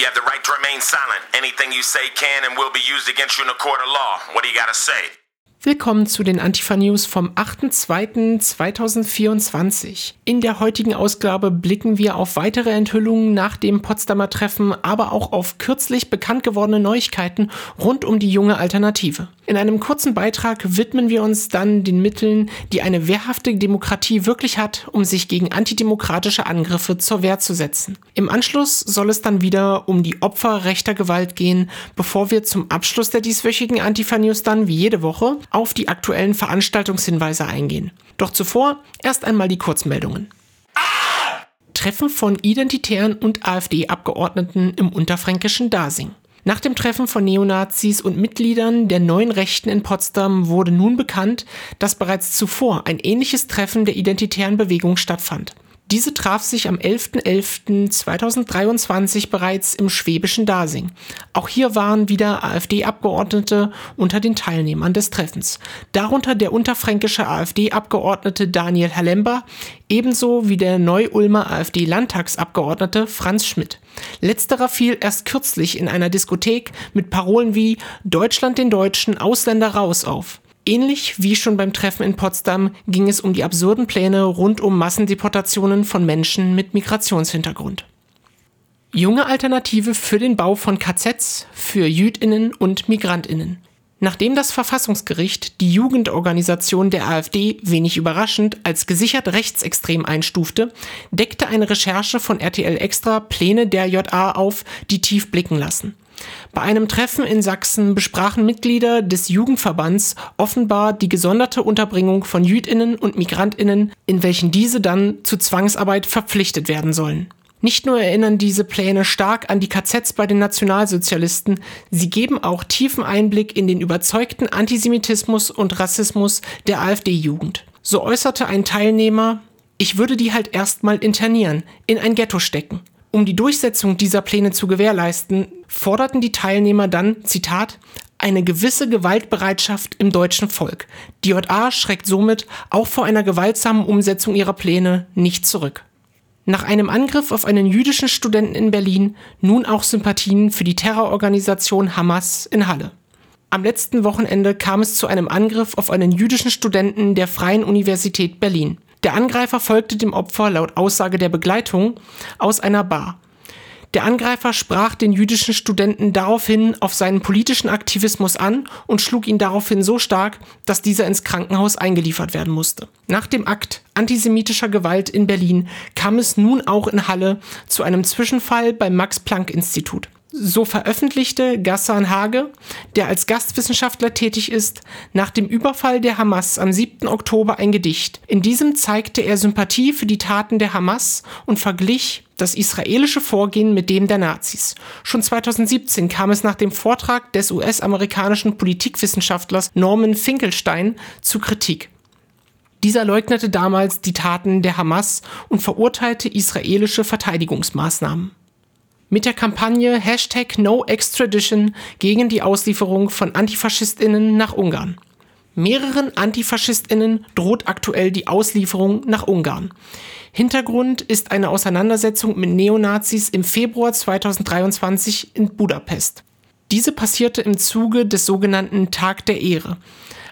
You have the right to remain silent. Anything you say can and will be used against you in a court of law. What do you gotta say? Willkommen zu den Antifa News vom 8.2.2024. In der heutigen Ausgabe blicken wir auf weitere Enthüllungen nach dem Potsdamer Treffen, aber auch auf kürzlich bekannt gewordene Neuigkeiten rund um die junge Alternative. In einem kurzen Beitrag widmen wir uns dann den Mitteln, die eine wehrhafte Demokratie wirklich hat, um sich gegen antidemokratische Angriffe zur Wehr zu setzen. Im Anschluss soll es dann wieder um die Opfer rechter Gewalt gehen, bevor wir zum Abschluss der dieswöchigen Antifa News dann wie jede Woche auf die aktuellen Veranstaltungshinweise eingehen. Doch zuvor erst einmal die Kurzmeldungen. Treffen von Identitären und AfD-Abgeordneten im unterfränkischen Dasing. Nach dem Treffen von Neonazis und Mitgliedern der neuen Rechten in Potsdam wurde nun bekannt, dass bereits zuvor ein ähnliches Treffen der identitären Bewegung stattfand. Diese traf sich am 11.11.2023 bereits im schwäbischen Dasing. Auch hier waren wieder AfD-Abgeordnete unter den Teilnehmern des Treffens. Darunter der unterfränkische AfD-Abgeordnete Daniel Halember, ebenso wie der Neu-Ulmer AfD-Landtagsabgeordnete Franz Schmidt. Letzterer fiel erst kürzlich in einer Diskothek mit Parolen wie Deutschland den Deutschen, Ausländer raus auf. Ähnlich wie schon beim Treffen in Potsdam ging es um die absurden Pläne rund um Massendeportationen von Menschen mit Migrationshintergrund. Junge Alternative für den Bau von KZs für Jüdinnen und Migrantinnen. Nachdem das Verfassungsgericht die Jugendorganisation der AfD wenig überraschend als gesichert rechtsextrem einstufte, deckte eine Recherche von RTL Extra Pläne der JA auf, die tief blicken lassen. Bei einem Treffen in Sachsen besprachen Mitglieder des Jugendverbands offenbar die gesonderte Unterbringung von Jüdinnen und Migrantinnen, in welchen diese dann zu Zwangsarbeit verpflichtet werden sollen. Nicht nur erinnern diese Pläne stark an die KZs bei den Nationalsozialisten, sie geben auch tiefen Einblick in den überzeugten Antisemitismus und Rassismus der AfD-Jugend. So äußerte ein Teilnehmer, ich würde die halt erstmal internieren, in ein Ghetto stecken. Um die Durchsetzung dieser Pläne zu gewährleisten, forderten die Teilnehmer dann, Zitat, eine gewisse Gewaltbereitschaft im deutschen Volk. Die JA schreckt somit auch vor einer gewaltsamen Umsetzung ihrer Pläne nicht zurück. Nach einem Angriff auf einen jüdischen Studenten in Berlin nun auch Sympathien für die Terrororganisation Hamas in Halle. Am letzten Wochenende kam es zu einem Angriff auf einen jüdischen Studenten der Freien Universität Berlin. Der Angreifer folgte dem Opfer laut Aussage der Begleitung aus einer Bar. Der Angreifer sprach den jüdischen Studenten daraufhin auf seinen politischen Aktivismus an und schlug ihn daraufhin so stark, dass dieser ins Krankenhaus eingeliefert werden musste. Nach dem Akt antisemitischer Gewalt in Berlin kam es nun auch in Halle zu einem Zwischenfall beim Max-Planck-Institut. So veröffentlichte Gassan Hage, der als Gastwissenschaftler tätig ist, nach dem Überfall der Hamas am 7. Oktober ein Gedicht. In diesem zeigte er Sympathie für die Taten der Hamas und verglich das israelische Vorgehen mit dem der Nazis. Schon 2017 kam es nach dem Vortrag des US-amerikanischen Politikwissenschaftlers Norman Finkelstein zu Kritik. Dieser leugnete damals die Taten der Hamas und verurteilte israelische Verteidigungsmaßnahmen mit der Kampagne Hashtag No Extradition gegen die Auslieferung von Antifaschistinnen nach Ungarn. Mehreren Antifaschistinnen droht aktuell die Auslieferung nach Ungarn. Hintergrund ist eine Auseinandersetzung mit Neonazis im Februar 2023 in Budapest. Diese passierte im Zuge des sogenannten Tag der Ehre,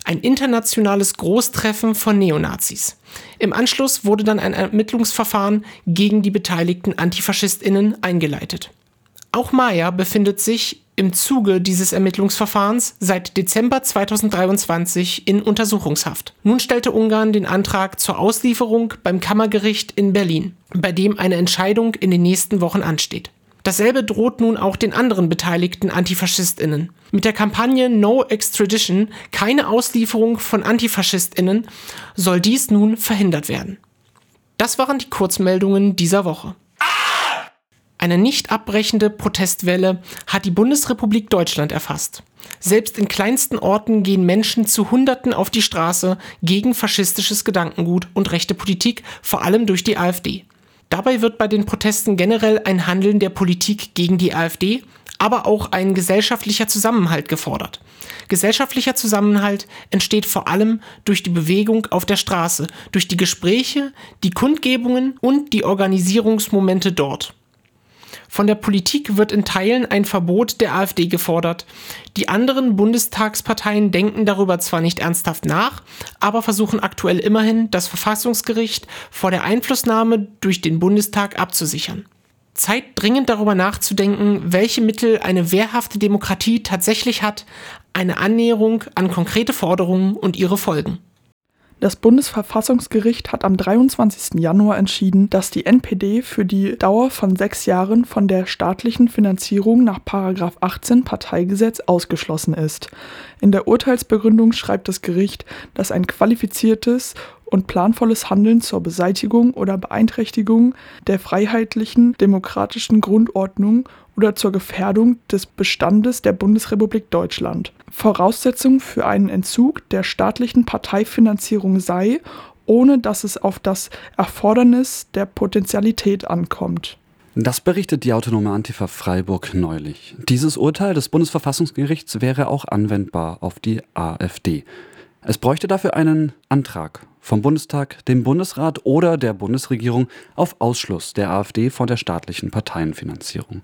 ein internationales Großtreffen von Neonazis. Im Anschluss wurde dann ein Ermittlungsverfahren gegen die beteiligten Antifaschistinnen eingeleitet. Auch Maya befindet sich im Zuge dieses Ermittlungsverfahrens seit Dezember 2023 in Untersuchungshaft. Nun stellte Ungarn den Antrag zur Auslieferung beim Kammergericht in Berlin, bei dem eine Entscheidung in den nächsten Wochen ansteht. Dasselbe droht nun auch den anderen beteiligten Antifaschistinnen. Mit der Kampagne No Extradition, keine Auslieferung von Antifaschistinnen, soll dies nun verhindert werden. Das waren die Kurzmeldungen dieser Woche. Eine nicht abbrechende Protestwelle hat die Bundesrepublik Deutschland erfasst. Selbst in kleinsten Orten gehen Menschen zu Hunderten auf die Straße gegen faschistisches Gedankengut und rechte Politik, vor allem durch die AfD. Dabei wird bei den Protesten generell ein Handeln der Politik gegen die AfD, aber auch ein gesellschaftlicher Zusammenhalt gefordert. Gesellschaftlicher Zusammenhalt entsteht vor allem durch die Bewegung auf der Straße, durch die Gespräche, die Kundgebungen und die Organisierungsmomente dort. Von der Politik wird in Teilen ein Verbot der AfD gefordert. Die anderen Bundestagsparteien denken darüber zwar nicht ernsthaft nach, aber versuchen aktuell immerhin, das Verfassungsgericht vor der Einflussnahme durch den Bundestag abzusichern. Zeit dringend darüber nachzudenken, welche Mittel eine wehrhafte Demokratie tatsächlich hat, eine Annäherung an konkrete Forderungen und ihre Folgen. Das Bundesverfassungsgericht hat am 23. Januar entschieden, dass die NPD für die Dauer von sechs Jahren von der staatlichen Finanzierung nach 18 Parteigesetz ausgeschlossen ist. In der Urteilsbegründung schreibt das Gericht, dass ein qualifiziertes und planvolles Handeln zur Beseitigung oder Beeinträchtigung der freiheitlichen demokratischen Grundordnung oder zur Gefährdung des Bestandes der Bundesrepublik Deutschland Voraussetzung für einen Entzug der staatlichen Parteifinanzierung sei, ohne dass es auf das Erfordernis der Potentialität ankommt. Das berichtet die autonome Antifa Freiburg neulich. Dieses Urteil des Bundesverfassungsgerichts wäre auch anwendbar auf die AfD. Es bräuchte dafür einen Antrag vom Bundestag, dem Bundesrat oder der Bundesregierung auf Ausschluss der AfD von der staatlichen Parteienfinanzierung.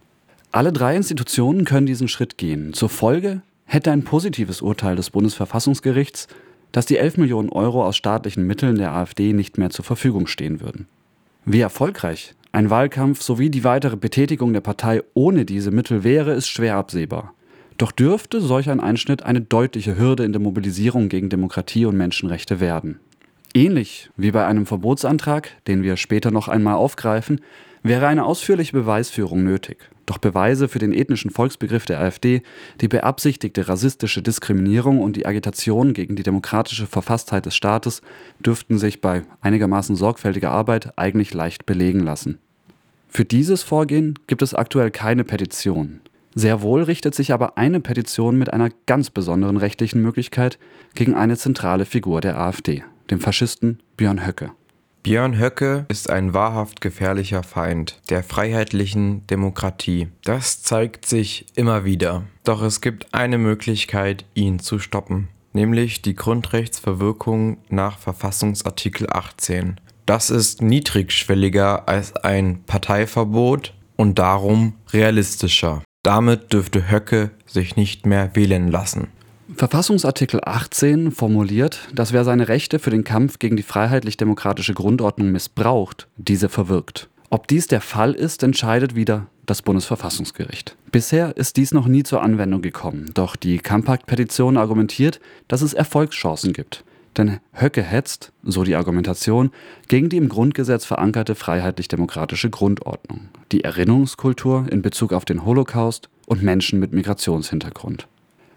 Alle drei Institutionen können diesen Schritt gehen. Zur Folge hätte ein positives Urteil des Bundesverfassungsgerichts, dass die 11 Millionen Euro aus staatlichen Mitteln der AfD nicht mehr zur Verfügung stehen würden. Wie erfolgreich ein Wahlkampf sowie die weitere Betätigung der Partei ohne diese Mittel wäre, ist schwer absehbar. Doch dürfte solch ein Einschnitt eine deutliche Hürde in der Mobilisierung gegen Demokratie und Menschenrechte werden. Ähnlich wie bei einem Verbotsantrag, den wir später noch einmal aufgreifen, wäre eine ausführliche Beweisführung nötig. Doch Beweise für den ethnischen Volksbegriff der AfD, die beabsichtigte rassistische Diskriminierung und die Agitation gegen die demokratische Verfasstheit des Staates dürften sich bei einigermaßen sorgfältiger Arbeit eigentlich leicht belegen lassen. Für dieses Vorgehen gibt es aktuell keine Petition. Sehr wohl richtet sich aber eine Petition mit einer ganz besonderen rechtlichen Möglichkeit gegen eine zentrale Figur der AfD, dem Faschisten Björn Höcke. Björn Höcke ist ein wahrhaft gefährlicher Feind der freiheitlichen Demokratie. Das zeigt sich immer wieder. Doch es gibt eine Möglichkeit, ihn zu stoppen, nämlich die Grundrechtsverwirkung nach Verfassungsartikel 18. Das ist niedrigschwelliger als ein Parteiverbot und darum realistischer. Damit dürfte Höcke sich nicht mehr wählen lassen. Verfassungsartikel 18 formuliert, dass wer seine Rechte für den Kampf gegen die freiheitlich-demokratische Grundordnung missbraucht, diese verwirkt. Ob dies der Fall ist, entscheidet wieder das Bundesverfassungsgericht. Bisher ist dies noch nie zur Anwendung gekommen, doch die Kampakt-Petition argumentiert, dass es Erfolgschancen gibt. Denn Höcke hetzt, so die Argumentation, gegen die im Grundgesetz verankerte freiheitlich-demokratische Grundordnung, die Erinnerungskultur in Bezug auf den Holocaust und Menschen mit Migrationshintergrund.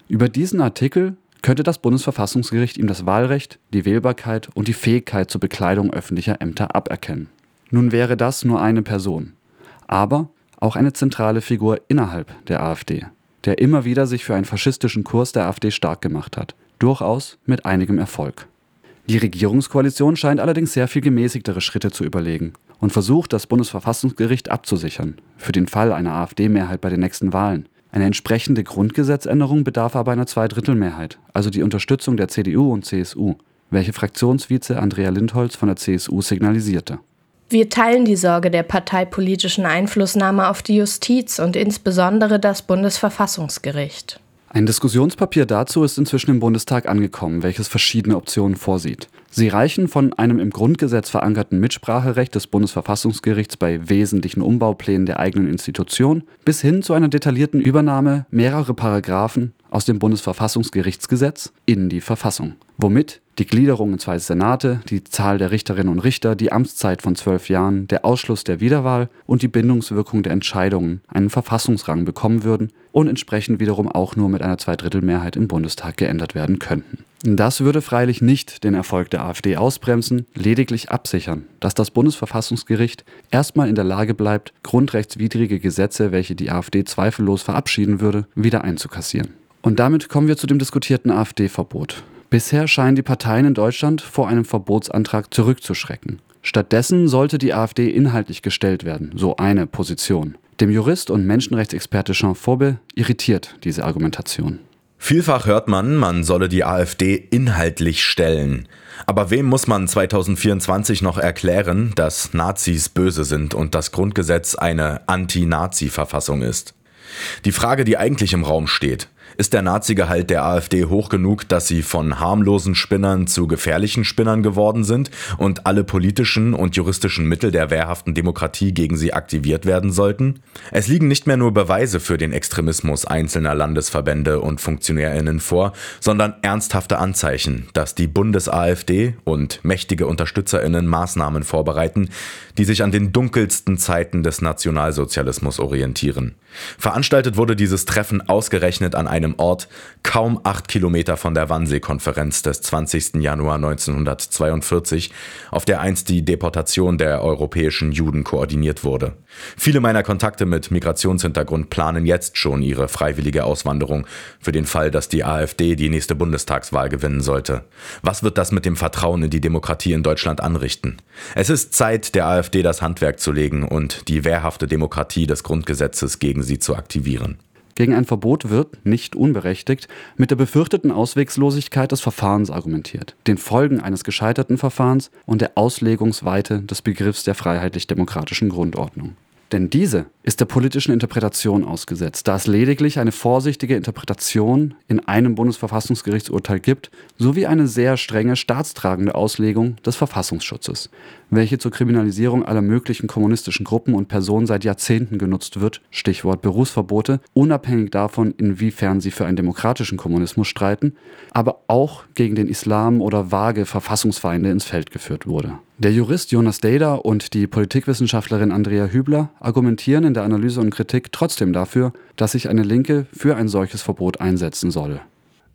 Über diesen Artikel könnte das Bundesverfassungsgericht ihm das Wahlrecht, die Wählbarkeit und die Fähigkeit zur Bekleidung öffentlicher Ämter aberkennen. Nun wäre das nur eine Person, aber auch eine zentrale Figur innerhalb der AfD, der immer wieder sich für einen faschistischen Kurs der AfD stark gemacht hat, durchaus mit einigem Erfolg. Die Regierungskoalition scheint allerdings sehr viel gemäßigtere Schritte zu überlegen und versucht, das Bundesverfassungsgericht abzusichern, für den Fall einer AfD-Mehrheit bei den nächsten Wahlen. Eine entsprechende Grundgesetzänderung bedarf aber einer Zweidrittelmehrheit, also die Unterstützung der CDU und CSU, welche Fraktionsvize Andrea Lindholz von der CSU signalisierte. Wir teilen die Sorge der parteipolitischen Einflussnahme auf die Justiz und insbesondere das Bundesverfassungsgericht. Ein Diskussionspapier dazu ist inzwischen im Bundestag angekommen, welches verschiedene Optionen vorsieht. Sie reichen von einem im Grundgesetz verankerten Mitspracherecht des Bundesverfassungsgerichts bei wesentlichen Umbauplänen der eigenen Institution bis hin zu einer detaillierten Übernahme mehrerer Paragraphen aus dem Bundesverfassungsgerichtsgesetz in die Verfassung, womit die Gliederung in zwei Senate, die Zahl der Richterinnen und Richter, die Amtszeit von zwölf Jahren, der Ausschluss der Wiederwahl und die Bindungswirkung der Entscheidungen einen Verfassungsrang bekommen würden und entsprechend wiederum auch nur mit einer Zweidrittelmehrheit im Bundestag geändert werden könnten. Das würde freilich nicht den Erfolg der AfD ausbremsen, lediglich absichern, dass das Bundesverfassungsgericht erstmal in der Lage bleibt, grundrechtswidrige Gesetze, welche die AfD zweifellos verabschieden würde, wieder einzukassieren. Und damit kommen wir zu dem diskutierten AfD-Verbot. Bisher scheinen die Parteien in Deutschland vor einem Verbotsantrag zurückzuschrecken. Stattdessen sollte die AfD inhaltlich gestellt werden, so eine Position. Dem Jurist und Menschenrechtsexperte Jean Faube irritiert diese Argumentation. Vielfach hört man, man solle die AfD inhaltlich stellen. Aber wem muss man 2024 noch erklären, dass Nazis böse sind und das Grundgesetz eine Anti-Nazi-Verfassung ist? Die Frage, die eigentlich im Raum steht, ist der Nazi-Gehalt der AfD hoch genug, dass sie von harmlosen Spinnern zu gefährlichen Spinnern geworden sind und alle politischen und juristischen Mittel der wehrhaften Demokratie gegen sie aktiviert werden sollten? Es liegen nicht mehr nur Beweise für den Extremismus einzelner Landesverbände und Funktionärinnen vor, sondern ernsthafte Anzeichen, dass die Bundes-AfD und mächtige Unterstützerinnen Maßnahmen vorbereiten, die sich an den dunkelsten Zeiten des Nationalsozialismus orientieren. Veranstaltet wurde dieses Treffen ausgerechnet an einem Ort kaum acht Kilometer von der Wannsee-Konferenz des 20. Januar 1942, auf der einst die Deportation der europäischen Juden koordiniert wurde. Viele meiner Kontakte mit Migrationshintergrund planen jetzt schon ihre freiwillige Auswanderung für den Fall, dass die AfD die nächste Bundestagswahl gewinnen sollte. Was wird das mit dem Vertrauen in die Demokratie in Deutschland anrichten? Es ist Zeit, der AfD das Handwerk zu legen und die wehrhafte Demokratie des Grundgesetzes gegen sie zu aktivieren. Gegen ein Verbot wird, nicht unberechtigt, mit der befürchteten Auswegslosigkeit des Verfahrens argumentiert, den Folgen eines gescheiterten Verfahrens und der Auslegungsweite des Begriffs der freiheitlich-demokratischen Grundordnung. Denn diese ist der politischen Interpretation ausgesetzt, da es lediglich eine vorsichtige Interpretation in einem Bundesverfassungsgerichtsurteil gibt, sowie eine sehr strenge staatstragende Auslegung des Verfassungsschutzes, welche zur Kriminalisierung aller möglichen kommunistischen Gruppen und Personen seit Jahrzehnten genutzt wird, Stichwort Berufsverbote, unabhängig davon, inwiefern sie für einen demokratischen Kommunismus streiten, aber auch gegen den Islam oder vage Verfassungsfeinde ins Feld geführt wurde. Der Jurist Jonas Deda und die Politikwissenschaftlerin Andrea Hübler argumentieren in der Analyse und Kritik trotzdem dafür, dass sich eine Linke für ein solches Verbot einsetzen soll.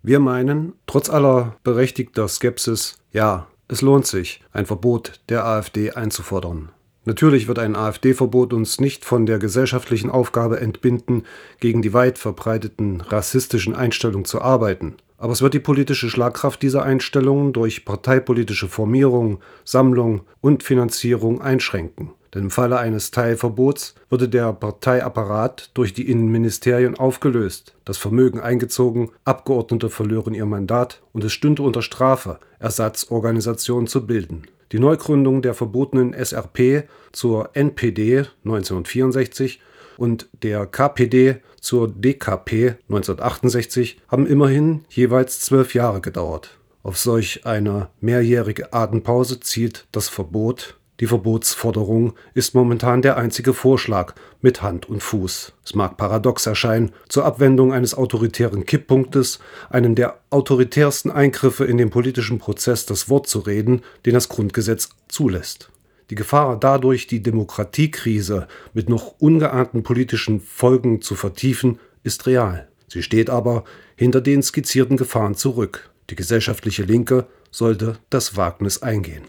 Wir meinen, trotz aller berechtigter Skepsis, ja, es lohnt sich, ein Verbot der AfD einzufordern. Natürlich wird ein AfD-Verbot uns nicht von der gesellschaftlichen Aufgabe entbinden, gegen die weit verbreiteten rassistischen Einstellungen zu arbeiten. Aber es wird die politische Schlagkraft dieser Einstellungen durch parteipolitische Formierung, Sammlung und Finanzierung einschränken. Denn im Falle eines Teilverbots würde der Parteiapparat durch die Innenministerien aufgelöst, das Vermögen eingezogen, Abgeordnete verlören ihr Mandat und es stünde unter Strafe, Ersatzorganisationen zu bilden. Die Neugründung der verbotenen SRP zur NPD 1964 und der KPD zur DKP 1968 haben immerhin jeweils zwölf Jahre gedauert. Auf solch eine mehrjährige Atempause zielt das Verbot. Die Verbotsforderung ist momentan der einzige Vorschlag mit Hand und Fuß. Es mag paradox erscheinen, zur Abwendung eines autoritären Kipppunktes, einem der autoritärsten Eingriffe in den politischen Prozess das Wort zu reden, den das Grundgesetz zulässt. Die Gefahr, dadurch die Demokratiekrise mit noch ungeahnten politischen Folgen zu vertiefen, ist real. Sie steht aber hinter den skizzierten Gefahren zurück. Die gesellschaftliche Linke sollte das Wagnis eingehen.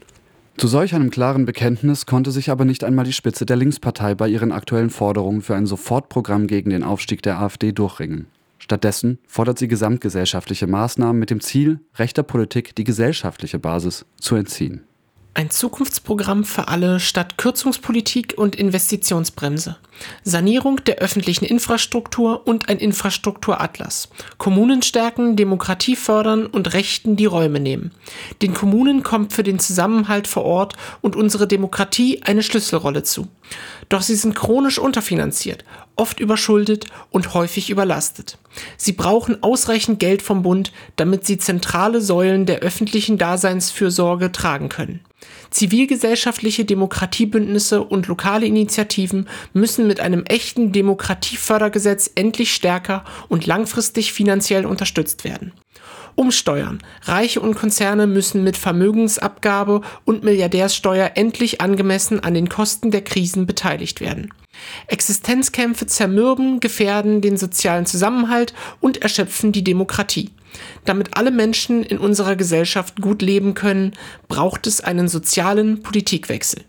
Zu solch einem klaren Bekenntnis konnte sich aber nicht einmal die Spitze der Linkspartei bei ihren aktuellen Forderungen für ein Sofortprogramm gegen den Aufstieg der AfD durchringen. Stattdessen fordert sie gesamtgesellschaftliche Maßnahmen mit dem Ziel, rechter Politik die gesellschaftliche Basis zu entziehen. Ein Zukunftsprogramm für alle statt Kürzungspolitik und Investitionsbremse. Sanierung der öffentlichen Infrastruktur und ein Infrastrukturatlas. Kommunen stärken, Demokratie fördern und Rechten die Räume nehmen. Den Kommunen kommt für den Zusammenhalt vor Ort und unsere Demokratie eine Schlüsselrolle zu. Doch sie sind chronisch unterfinanziert, oft überschuldet und häufig überlastet. Sie brauchen ausreichend Geld vom Bund, damit sie zentrale Säulen der öffentlichen Daseinsfürsorge tragen können. Zivilgesellschaftliche Demokratiebündnisse und lokale Initiativen müssen mit einem echten Demokratiefördergesetz endlich stärker und langfristig finanziell unterstützt werden. Umsteuern. Reiche und Konzerne müssen mit Vermögensabgabe und Milliardärssteuer endlich angemessen an den Kosten der Krisen beteiligt werden. Existenzkämpfe zermürben, gefährden den sozialen Zusammenhalt und erschöpfen die Demokratie. Damit alle Menschen in unserer Gesellschaft gut leben können, braucht es einen sozialen Politikwechsel.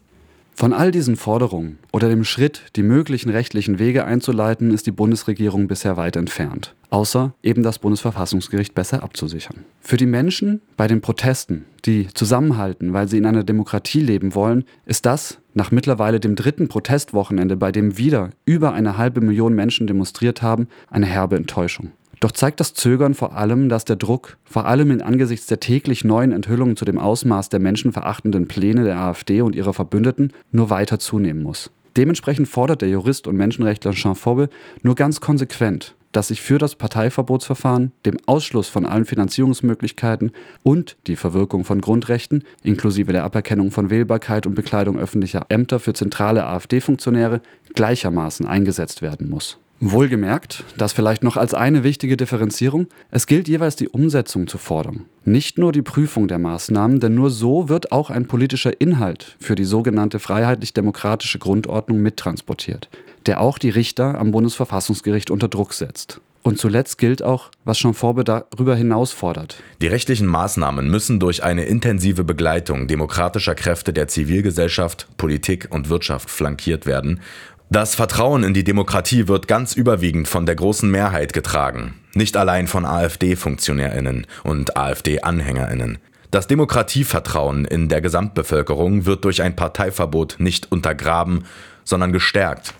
Von all diesen Forderungen oder dem Schritt, die möglichen rechtlichen Wege einzuleiten, ist die Bundesregierung bisher weit entfernt. Außer eben das Bundesverfassungsgericht besser abzusichern. Für die Menschen bei den Protesten, die zusammenhalten, weil sie in einer Demokratie leben wollen, ist das nach mittlerweile dem dritten Protestwochenende, bei dem wieder über eine halbe Million Menschen demonstriert haben, eine herbe Enttäuschung. Doch zeigt das Zögern vor allem, dass der Druck, vor allem in angesichts der täglich neuen Enthüllungen zu dem Ausmaß der menschenverachtenden Pläne der AfD und ihrer Verbündeten, nur weiter zunehmen muss. Dementsprechend fordert der Jurist und Menschenrechtler Jean Fauble nur ganz konsequent, dass sich für das Parteiverbotsverfahren, dem Ausschluss von allen Finanzierungsmöglichkeiten und die Verwirkung von Grundrechten, inklusive der Aberkennung von Wählbarkeit und Bekleidung öffentlicher Ämter für zentrale AfD-Funktionäre, gleichermaßen eingesetzt werden muss. Wohlgemerkt, das vielleicht noch als eine wichtige Differenzierung, es gilt jeweils die Umsetzung zu fordern. Nicht nur die Prüfung der Maßnahmen, denn nur so wird auch ein politischer Inhalt für die sogenannte freiheitlich-demokratische Grundordnung mittransportiert, der auch die Richter am Bundesverfassungsgericht unter Druck setzt. Und zuletzt gilt auch, was Forbe darüber hinaus fordert. Die rechtlichen Maßnahmen müssen durch eine intensive Begleitung demokratischer Kräfte der Zivilgesellschaft, Politik und Wirtschaft flankiert werden das Vertrauen in die Demokratie wird ganz überwiegend von der großen Mehrheit getragen, nicht allein von AfD-Funktionärinnen und AfD-Anhängerinnen. Das Demokratievertrauen in der Gesamtbevölkerung wird durch ein Parteiverbot nicht untergraben, sondern gestärkt.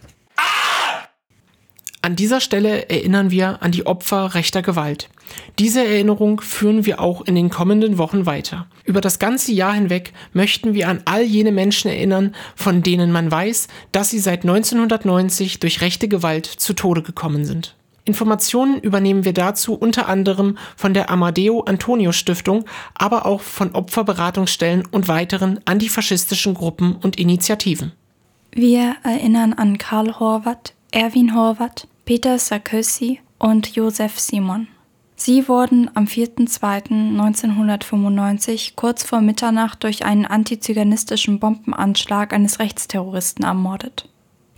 An dieser Stelle erinnern wir an die Opfer rechter Gewalt. Diese Erinnerung führen wir auch in den kommenden Wochen weiter. Über das ganze Jahr hinweg möchten wir an all jene Menschen erinnern, von denen man weiß, dass sie seit 1990 durch rechte Gewalt zu Tode gekommen sind. Informationen übernehmen wir dazu unter anderem von der Amadeo Antonio Stiftung, aber auch von Opferberatungsstellen und weiteren antifaschistischen Gruppen und Initiativen. Wir erinnern an Karl Horvath, Erwin Horvath, Peter Sarkozy und Josef Simon. Sie wurden am 4.2.1995 kurz vor Mitternacht durch einen antizyganistischen Bombenanschlag eines Rechtsterroristen ermordet.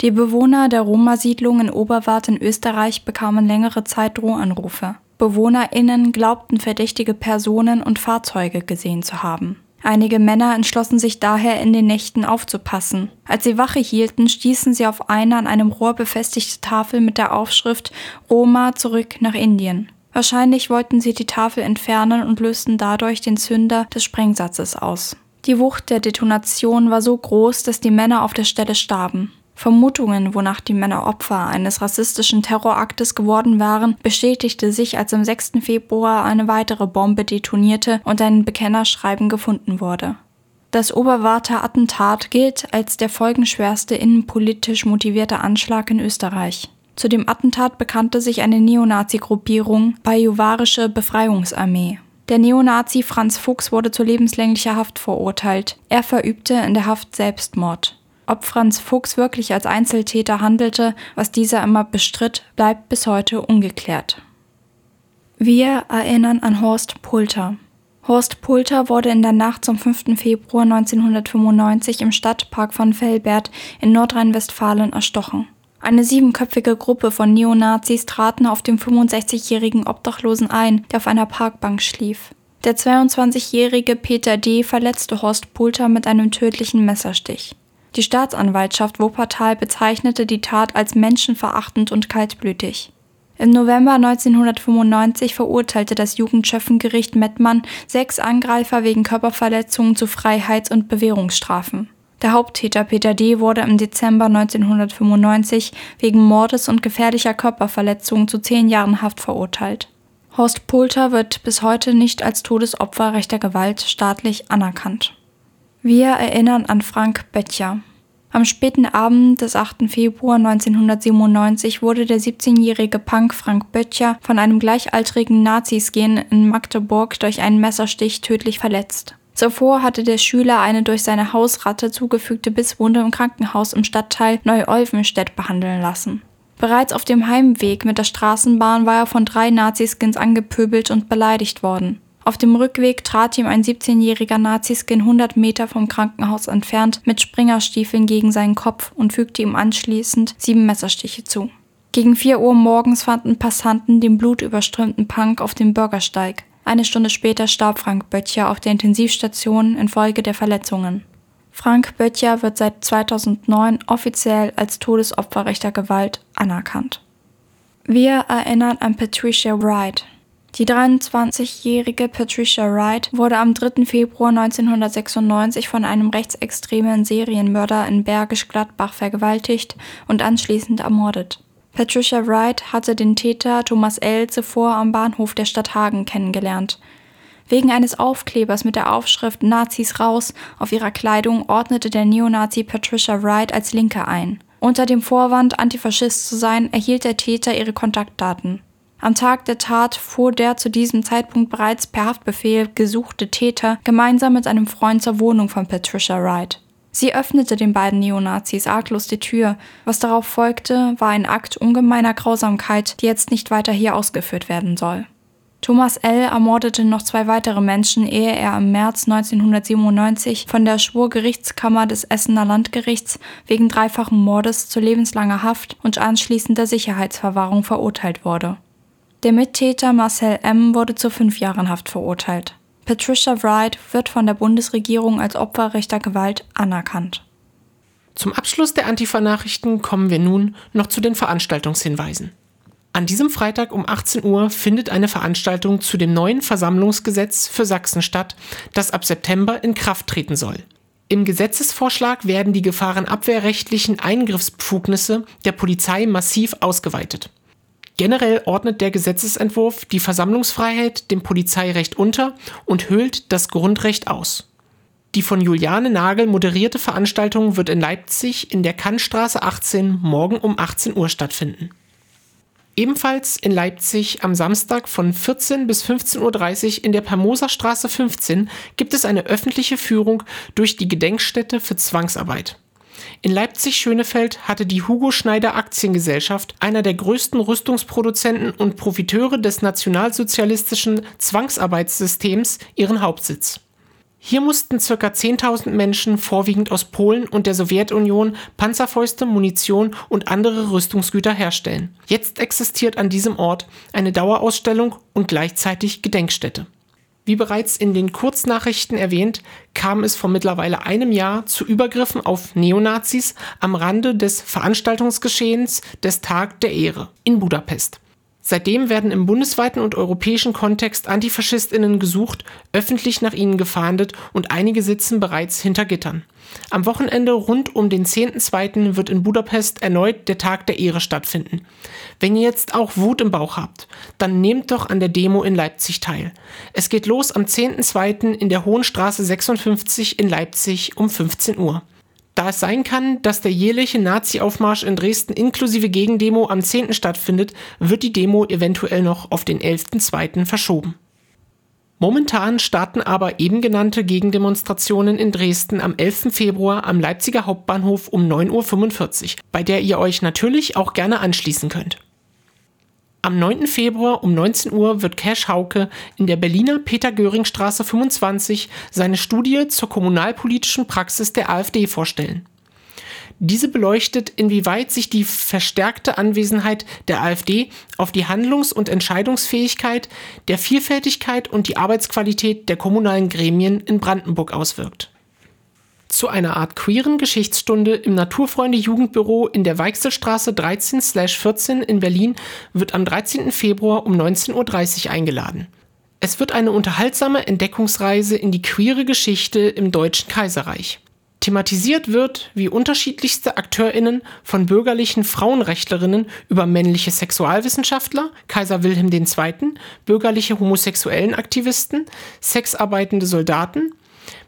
Die Bewohner der Roma-Siedlung in Oberwart in Österreich bekamen längere Zeit Drohanrufe. BewohnerInnen glaubten verdächtige Personen und Fahrzeuge gesehen zu haben. Einige Männer entschlossen sich daher in den Nächten aufzupassen. Als sie Wache hielten, stießen sie auf eine an einem Rohr befestigte Tafel mit der Aufschrift Roma zurück nach Indien. Wahrscheinlich wollten sie die Tafel entfernen und lösten dadurch den Zünder des Sprengsatzes aus. Die Wucht der Detonation war so groß, dass die Männer auf der Stelle starben. Vermutungen, wonach die Männer Opfer eines rassistischen Terroraktes geworden waren, bestätigte sich, als am 6. Februar eine weitere Bombe detonierte und ein Bekennerschreiben gefunden wurde. Das Oberwarter Attentat gilt als der folgenschwerste innenpolitisch motivierte Anschlag in Österreich. Zu dem Attentat bekannte sich eine Neonazi-Gruppierung Bajuwarische Befreiungsarmee. Der Neonazi Franz Fuchs wurde zu lebenslänglicher Haft verurteilt. Er verübte in der Haft Selbstmord. Ob Franz Fuchs wirklich als Einzeltäter handelte, was dieser immer bestritt, bleibt bis heute ungeklärt. Wir erinnern an Horst Pulter. Horst Pulter wurde in der Nacht zum 5. Februar 1995 im Stadtpark von Velbert in Nordrhein-Westfalen erstochen. Eine siebenköpfige Gruppe von Neonazis traten auf den 65-jährigen Obdachlosen ein, der auf einer Parkbank schlief. Der 22-jährige Peter D. verletzte Horst Pulter mit einem tödlichen Messerstich. Die Staatsanwaltschaft Wuppertal bezeichnete die Tat als menschenverachtend und kaltblütig. Im November 1995 verurteilte das Jugendschöffengericht Mettmann sechs Angreifer wegen Körperverletzungen zu Freiheits- und Bewährungsstrafen. Der Haupttäter Peter D. wurde im Dezember 1995 wegen Mordes und gefährlicher Körperverletzungen zu zehn Jahren Haft verurteilt. Horst Pulter wird bis heute nicht als Todesopfer rechter Gewalt staatlich anerkannt. Wir erinnern an Frank Böttcher. Am späten Abend des 8. Februar 1997 wurde der 17-jährige Punk Frank Böttcher von einem gleichaltrigen Nazisgen in Magdeburg durch einen Messerstich tödlich verletzt. Zuvor hatte der Schüler eine durch seine Hausratte zugefügte Bisswunde im Krankenhaus im Stadtteil Neu-Olvenstedt behandeln lassen. Bereits auf dem Heimweg mit der Straßenbahn war er von drei Naziskins angepöbelt und beleidigt worden. Auf dem Rückweg trat ihm ein 17-jähriger Naziskin 100 Meter vom Krankenhaus entfernt mit Springerstiefeln gegen seinen Kopf und fügte ihm anschließend sieben Messerstiche zu. Gegen 4 Uhr morgens fanden Passanten den blutüberströmten Punk auf dem Bürgersteig. Eine Stunde später starb Frank Böttcher auf der Intensivstation infolge der Verletzungen. Frank Böttcher wird seit 2009 offiziell als Todesopfer rechter Gewalt anerkannt. Wir erinnern an Patricia Wright, die 23-jährige Patricia Wright wurde am 3. Februar 1996 von einem rechtsextremen Serienmörder in Bergisch Gladbach vergewaltigt und anschließend ermordet. Patricia Wright hatte den Täter Thomas L. zuvor am Bahnhof der Stadt Hagen kennengelernt. Wegen eines Aufklebers mit der Aufschrift Nazis raus auf ihrer Kleidung ordnete der Neonazi Patricia Wright als Linke ein. Unter dem Vorwand, Antifaschist zu sein, erhielt der Täter ihre Kontaktdaten. Am Tag der Tat fuhr der zu diesem Zeitpunkt bereits per Haftbefehl gesuchte Täter gemeinsam mit einem Freund zur Wohnung von Patricia Wright. Sie öffnete den beiden Neonazis arglos die Tür. Was darauf folgte, war ein Akt ungemeiner Grausamkeit, die jetzt nicht weiter hier ausgeführt werden soll. Thomas L. ermordete noch zwei weitere Menschen, ehe er im März 1997 von der Schwurgerichtskammer des Essener Landgerichts wegen dreifachen Mordes zu lebenslanger Haft und anschließender Sicherheitsverwahrung verurteilt wurde. Der Mittäter Marcel M. wurde zu fünf Jahren Haft verurteilt. Patricia Wright wird von der Bundesregierung als Opfer rechter Gewalt anerkannt. Zum Abschluss der Antifa-Nachrichten kommen wir nun noch zu den Veranstaltungshinweisen. An diesem Freitag um 18 Uhr findet eine Veranstaltung zu dem neuen Versammlungsgesetz für Sachsen statt, das ab September in Kraft treten soll. Im Gesetzesvorschlag werden die gefahrenabwehrrechtlichen Eingriffsbefugnisse der Polizei massiv ausgeweitet. Generell ordnet der Gesetzesentwurf die Versammlungsfreiheit dem Polizeirecht unter und höhlt das Grundrecht aus. Die von Juliane Nagel moderierte Veranstaltung wird in Leipzig in der Kannstraße 18 morgen um 18 Uhr stattfinden. Ebenfalls in Leipzig am Samstag von 14 bis 15.30 Uhr in der Permoserstraße 15 gibt es eine öffentliche Führung durch die Gedenkstätte für Zwangsarbeit. In Leipzig-Schönefeld hatte die Hugo Schneider Aktiengesellschaft, einer der größten Rüstungsproduzenten und Profiteure des nationalsozialistischen Zwangsarbeitssystems, ihren Hauptsitz. Hier mussten ca. 10.000 Menschen, vorwiegend aus Polen und der Sowjetunion, Panzerfäuste, Munition und andere Rüstungsgüter herstellen. Jetzt existiert an diesem Ort eine Dauerausstellung und gleichzeitig Gedenkstätte. Wie bereits in den Kurznachrichten erwähnt, kam es vor mittlerweile einem Jahr zu Übergriffen auf Neonazis am Rande des Veranstaltungsgeschehens des Tag der Ehre in Budapest. Seitdem werden im bundesweiten und europäischen Kontext Antifaschistinnen gesucht, öffentlich nach ihnen gefahndet und einige sitzen bereits hinter Gittern. Am Wochenende rund um den 10.2. wird in Budapest erneut der Tag der Ehre stattfinden. Wenn ihr jetzt auch Wut im Bauch habt, dann nehmt doch an der Demo in Leipzig teil. Es geht los am 10.2. in der Hohenstraße 56 in Leipzig um 15 Uhr. Da es sein kann, dass der jährliche Nazi-Aufmarsch in Dresden inklusive Gegendemo am 10. stattfindet, wird die Demo eventuell noch auf den 11.2. verschoben. Momentan starten aber eben genannte Gegendemonstrationen in Dresden am 11. Februar am Leipziger Hauptbahnhof um 9.45 Uhr, bei der ihr euch natürlich auch gerne anschließen könnt. Am 9. Februar um 19 Uhr wird Cash Hauke in der Berliner Peter-Göring-Straße 25 seine Studie zur kommunalpolitischen Praxis der AfD vorstellen. Diese beleuchtet, inwieweit sich die verstärkte Anwesenheit der AfD auf die Handlungs- und Entscheidungsfähigkeit, der Vielfältigkeit und die Arbeitsqualität der kommunalen Gremien in Brandenburg auswirkt zu einer Art queeren Geschichtsstunde im Naturfreunde Jugendbüro in der Weichselstraße 13/14 in Berlin wird am 13. Februar um 19.30 Uhr eingeladen. Es wird eine unterhaltsame Entdeckungsreise in die queere Geschichte im Deutschen Kaiserreich. Thematisiert wird, wie unterschiedlichste AkteurInnen von bürgerlichen Frauenrechtlerinnen über männliche Sexualwissenschaftler, Kaiser Wilhelm II., bürgerliche homosexuellen Aktivisten, sexarbeitende Soldaten,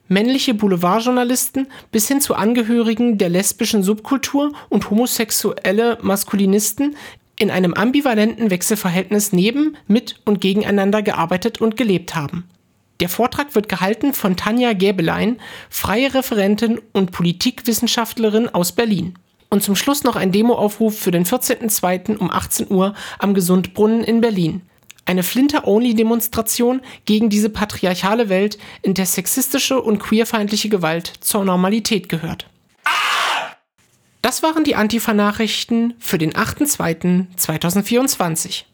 männliche Boulevardjournalisten bis hin zu Angehörigen der lesbischen Subkultur und homosexuelle Maskulinisten in einem ambivalenten Wechselverhältnis neben, mit und gegeneinander gearbeitet und gelebt haben. Der Vortrag wird gehalten von Tanja Gäbelein, freie Referentin und Politikwissenschaftlerin aus Berlin. Und zum Schluss noch ein Demoaufruf für den 14.02. um 18 Uhr am Gesundbrunnen in Berlin eine Flinter-Only-Demonstration gegen diese patriarchale Welt, in der sexistische und queerfeindliche Gewalt zur Normalität gehört. Das waren die Antifa-Nachrichten für den 8.2.2024.